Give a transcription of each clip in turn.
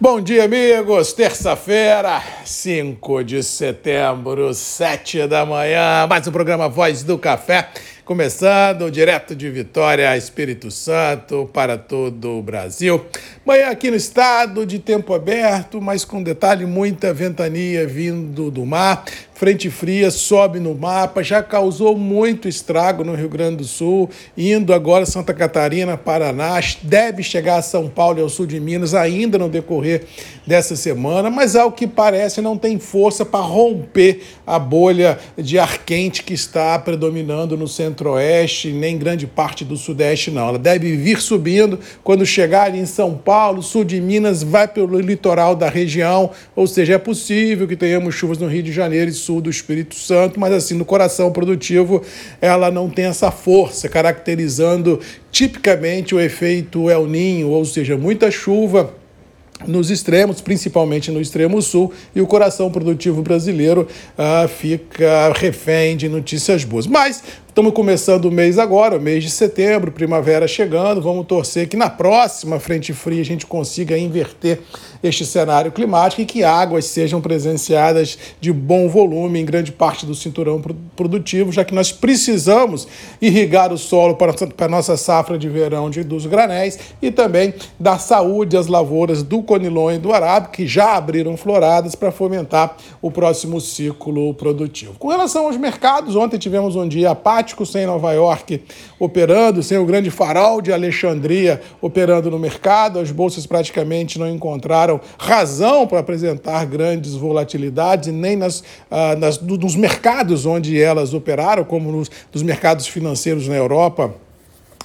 Bom dia, amigos. Terça-feira, 5 de setembro, 7 da manhã. Mais um programa Voz do Café. Começando direto de Vitória, Espírito Santo, para todo o Brasil. Manhã aqui no estado, de tempo aberto, mas com detalhe: muita ventania vindo do mar. Frente fria sobe no mapa, já causou muito estrago no Rio Grande do Sul, indo agora Santa Catarina, Paraná, deve chegar a São Paulo e ao sul de Minas ainda no decorrer dessa semana, mas ao que parece não tem força para romper a bolha de ar quente que está predominando no centro-oeste, nem grande parte do sudeste não. Ela deve vir subindo quando chegar em São Paulo, sul de Minas, vai pelo litoral da região, ou seja, é possível que tenhamos chuvas no Rio de Janeiro e sul do Espírito Santo, mas assim, no coração produtivo, ela não tem essa força, caracterizando tipicamente o efeito El Ninho, ou seja, muita chuva nos extremos, principalmente no extremo sul, e o coração produtivo brasileiro ah, fica refém de notícias boas. Mas Estamos começando o mês agora, mês de setembro, primavera chegando. Vamos torcer que na próxima frente fria a gente consiga inverter este cenário climático e que águas sejam presenciadas de bom volume em grande parte do cinturão produtivo, já que nós precisamos irrigar o solo para a nossa safra de verão de, dos granéis e também dar saúde às lavouras do conilon e do arábico, que já abriram floradas para fomentar o próximo ciclo produtivo. Com relação aos mercados, ontem tivemos um dia apático sem Nova York operando, sem o grande farol de Alexandria operando no mercado. As bolsas praticamente não encontraram razão para apresentar grandes volatilidades, nem nas, ah, nas, nos mercados onde elas operaram, como nos, nos mercados financeiros na Europa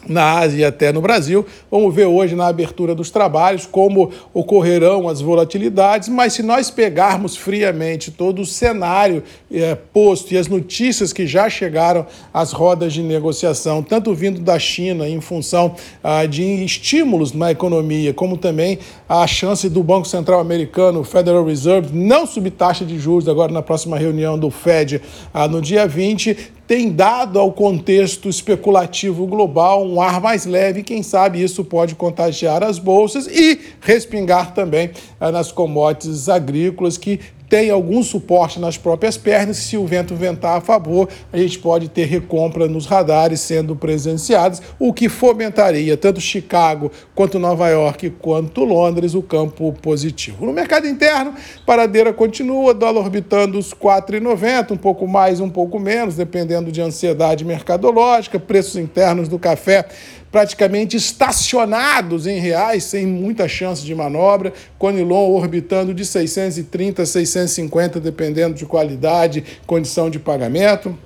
na Ásia e até no Brasil. Vamos ver hoje na abertura dos trabalhos como ocorrerão as volatilidades, mas se nós pegarmos friamente todo o cenário é, posto e as notícias que já chegaram às rodas de negociação, tanto vindo da China em função ah, de estímulos na economia, como também a chance do Banco Central Americano, Federal Reserve, não subir taxa de juros agora na próxima reunião do Fed ah, no dia 20, tem dado ao contexto especulativo global um ar mais leve, quem sabe isso pode contagiar as bolsas e respingar também eh, nas commodities agrícolas que tem algum suporte nas próprias pernas. Se o vento ventar a favor, a gente pode ter recompra nos radares sendo presenciados, o que fomentaria tanto Chicago quanto Nova York quanto Londres o campo positivo. No mercado interno, paradeira continua, dólar orbitando os 4,90, um pouco mais, um pouco menos, dependendo de ansiedade mercadológica, preços internos do café praticamente estacionados em reais, sem muita chance de manobra, Conilon orbitando de 630 a 650, dependendo de qualidade, condição de pagamento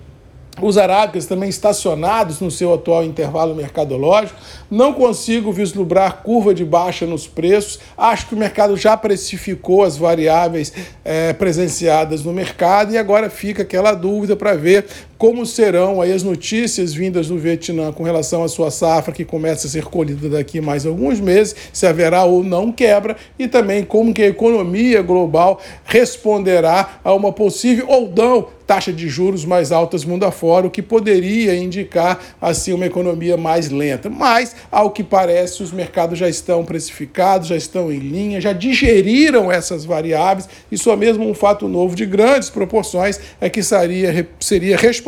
os arábicas também estacionados no seu atual intervalo mercadológico. Não consigo vislumbrar curva de baixa nos preços. Acho que o mercado já precificou as variáveis é, presenciadas no mercado e agora fica aquela dúvida para ver como serão aí as notícias vindas do Vietnã com relação à sua safra, que começa a ser colhida daqui mais alguns meses, se haverá ou não quebra, e também como que a economia global responderá a uma possível ou não taxa de juros mais altas mundo afora, o que poderia indicar assim uma economia mais lenta. Mas, ao que parece, os mercados já estão precificados, já estão em linha, já digeriram essas variáveis, e só mesmo um fato novo de grandes proporções é que seria, seria responsável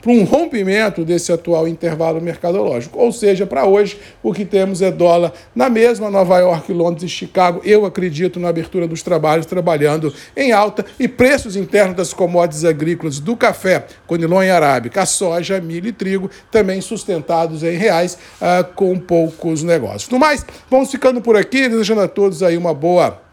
por um rompimento desse atual intervalo mercadológico. Ou seja, para hoje, o que temos é dólar na mesma Nova York, Londres e Chicago, eu acredito na abertura dos trabalhos, trabalhando em alta, e preços internos das commodities agrícolas do café, conilon arábica, soja, milho e trigo, também sustentados em reais, uh, com poucos negócios. No mais, vamos ficando por aqui, desejando a todos aí uma boa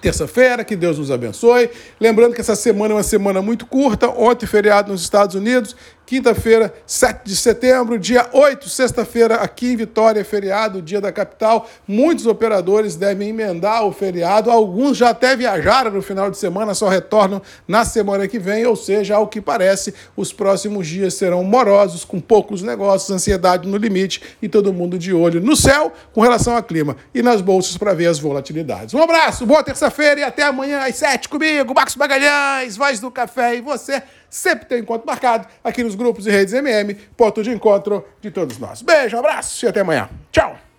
terça-feira, que Deus nos abençoe. Lembrando que essa semana é uma semana muito curta, ontem feriado nos Estados Unidos, quinta-feira, 7 de setembro, dia 8, sexta-feira, aqui em Vitória, feriado, dia da capital. Muitos operadores devem emendar o feriado, alguns já até viajaram no final de semana, só retornam na semana que vem, ou seja, ao que parece, os próximos dias serão morosos, com poucos negócios, ansiedade no limite e todo mundo de olho no céu com relação ao clima e nas bolsas para ver as volatilidades. Um abraço, boa terça-feira e até amanhã às 7 comigo, Marcos Magalhães, Voz do Café e você sempre tem encontro marcado aqui nos grupos e redes MM, ponto de encontro de todos nós. Beijo, abraço e até amanhã. Tchau!